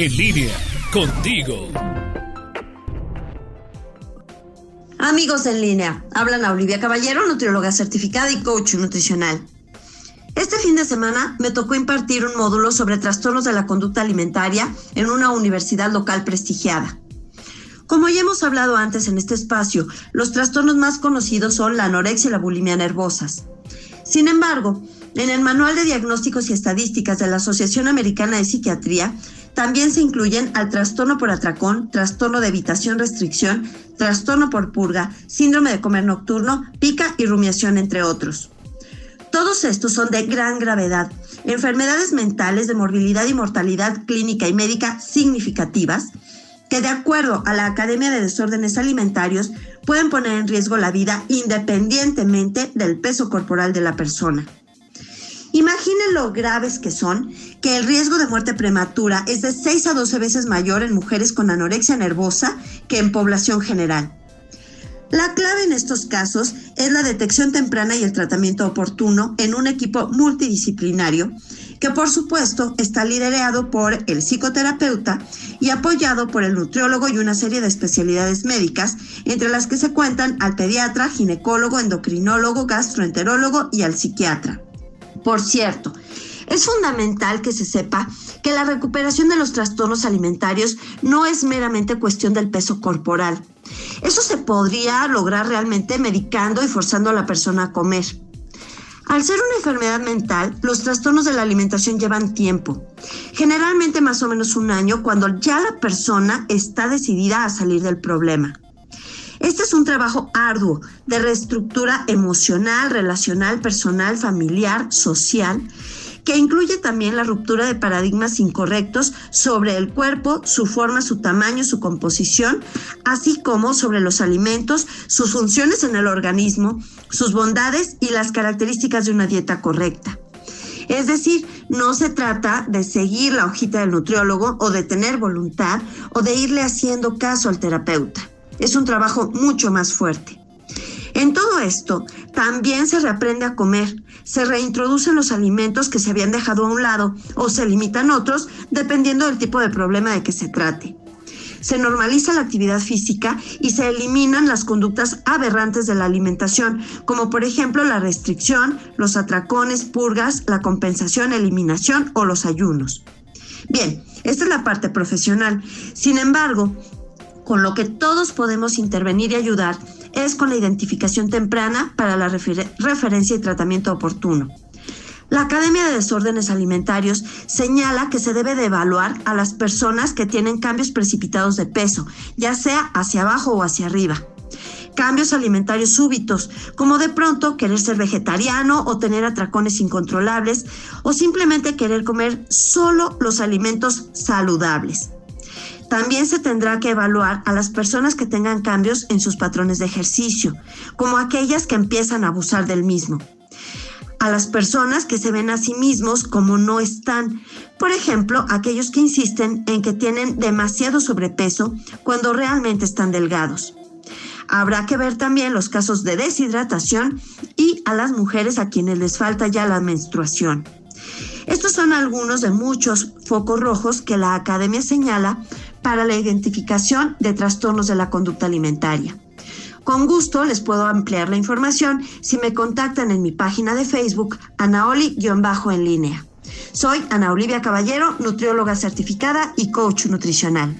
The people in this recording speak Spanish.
En línea, contigo. Amigos en línea, hablan a Olivia Caballero, nutrióloga certificada y coach nutricional. Este fin de semana me tocó impartir un módulo sobre trastornos de la conducta alimentaria en una universidad local prestigiada. Como ya hemos hablado antes en este espacio, los trastornos más conocidos son la anorexia y la bulimia nervosas. Sin embargo, en el Manual de Diagnósticos y Estadísticas de la Asociación Americana de Psiquiatría también se incluyen al trastorno por atracón, trastorno de evitación-restricción, trastorno por purga, síndrome de comer nocturno, pica y rumiación, entre otros. Todos estos son de gran gravedad, enfermedades mentales de morbilidad y mortalidad clínica y médica significativas, que de acuerdo a la Academia de Desórdenes Alimentarios pueden poner en riesgo la vida independientemente del peso corporal de la persona. Lo graves que son, que el riesgo de muerte prematura es de 6 a 12 veces mayor en mujeres con anorexia nervosa que en población general. La clave en estos casos es la detección temprana y el tratamiento oportuno en un equipo multidisciplinario que por supuesto está liderado por el psicoterapeuta y apoyado por el nutriólogo y una serie de especialidades médicas, entre las que se cuentan al pediatra, ginecólogo, endocrinólogo, gastroenterólogo y al psiquiatra. Por cierto, es fundamental que se sepa que la recuperación de los trastornos alimentarios no es meramente cuestión del peso corporal. Eso se podría lograr realmente medicando y forzando a la persona a comer. Al ser una enfermedad mental, los trastornos de la alimentación llevan tiempo, generalmente más o menos un año cuando ya la persona está decidida a salir del problema. Este es un trabajo arduo de reestructura emocional, relacional, personal, familiar, social, que incluye también la ruptura de paradigmas incorrectos sobre el cuerpo, su forma, su tamaño, su composición, así como sobre los alimentos, sus funciones en el organismo, sus bondades y las características de una dieta correcta. Es decir, no se trata de seguir la hojita del nutriólogo o de tener voluntad o de irle haciendo caso al terapeuta es un trabajo mucho más fuerte. En todo esto, también se reaprende a comer, se reintroducen los alimentos que se habían dejado a un lado o se limitan otros dependiendo del tipo de problema de que se trate. Se normaliza la actividad física y se eliminan las conductas aberrantes de la alimentación, como por ejemplo la restricción, los atracones, purgas, la compensación, eliminación o los ayunos. Bien, esta es la parte profesional. Sin embargo, con lo que todos podemos intervenir y ayudar es con la identificación temprana para la referencia y tratamiento oportuno. La Academia de Desórdenes Alimentarios señala que se debe de evaluar a las personas que tienen cambios precipitados de peso, ya sea hacia abajo o hacia arriba. Cambios alimentarios súbitos, como de pronto querer ser vegetariano o tener atracones incontrolables, o simplemente querer comer solo los alimentos saludables. También se tendrá que evaluar a las personas que tengan cambios en sus patrones de ejercicio, como aquellas que empiezan a abusar del mismo. A las personas que se ven a sí mismos como no están. Por ejemplo, aquellos que insisten en que tienen demasiado sobrepeso cuando realmente están delgados. Habrá que ver también los casos de deshidratación y a las mujeres a quienes les falta ya la menstruación. Estos son algunos de muchos focos rojos que la academia señala para la identificación de trastornos de la conducta alimentaria. Con gusto les puedo ampliar la información si me contactan en mi página de Facebook, Anaoli-en línea. Soy Ana Olivia Caballero, nutrióloga certificada y coach nutricional.